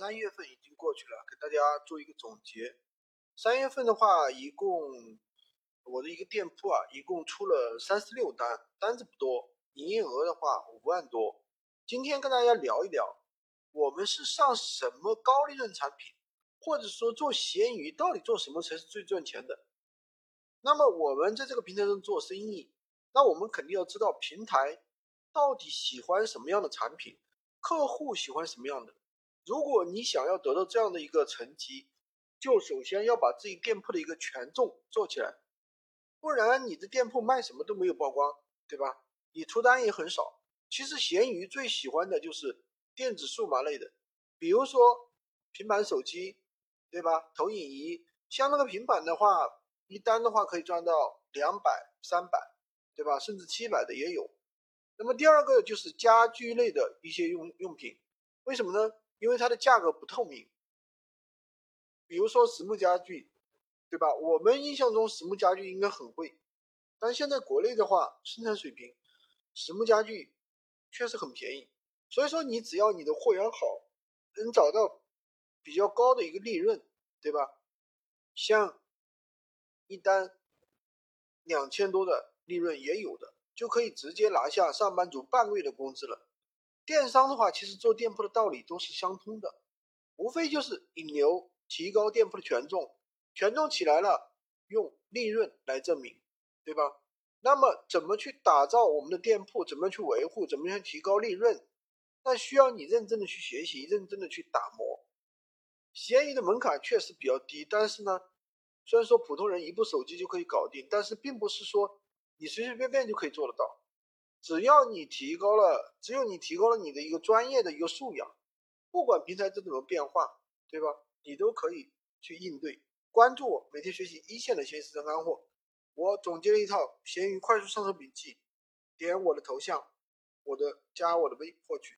三月份已经过去了，给大家做一个总结。三月份的话，一共我的一个店铺啊，一共出了三十六单，单子不多，营业额的话五万多。今天跟大家聊一聊，我们是上什么高利润产品，或者说做闲鱼到底做什么才是最赚钱的？那么我们在这个平台上做生意，那我们肯定要知道平台到底喜欢什么样的产品，客户喜欢什么样的。如果你想要得到这样的一个成绩，就首先要把自己店铺的一个权重做起来，不然你的店铺卖什么都没有曝光，对吧？你出单也很少。其实闲鱼最喜欢的就是电子数码类的，比如说平板手机，对吧？投影仪，像那个平板的话，一单的话可以赚到两百、三百，对吧？甚至七百的也有。那么第二个就是家居类的一些用用品，为什么呢？因为它的价格不透明，比如说实木家具，对吧？我们印象中实木家具应该很贵，但现在国内的话，生产水平，实木家具确实很便宜。所以说，你只要你的货源好，能找到比较高的一个利润，对吧？像一单两千多的利润也有的，就可以直接拿下上班族半个月的工资了。电商的话，其实做店铺的道理都是相通的，无非就是引流、提高店铺的权重，权重起来了，用利润来证明，对吧？那么怎么去打造我们的店铺？怎么去维护？怎么样提高利润？那需要你认真的去学习，认真的去打磨。闲鱼的门槛确实比较低，但是呢，虽然说普通人一部手机就可以搞定，但是并不是说你随随便便就可以做得到。只要你提高了，只有你提高了你的一个专业的一个素养，不管平台怎么变化，对吧？你都可以去应对。关注我，每天学习一线的闲鱼实战干货。我总结了一套闲鱼快速上手笔记，点我的头像，我的加我的微获取。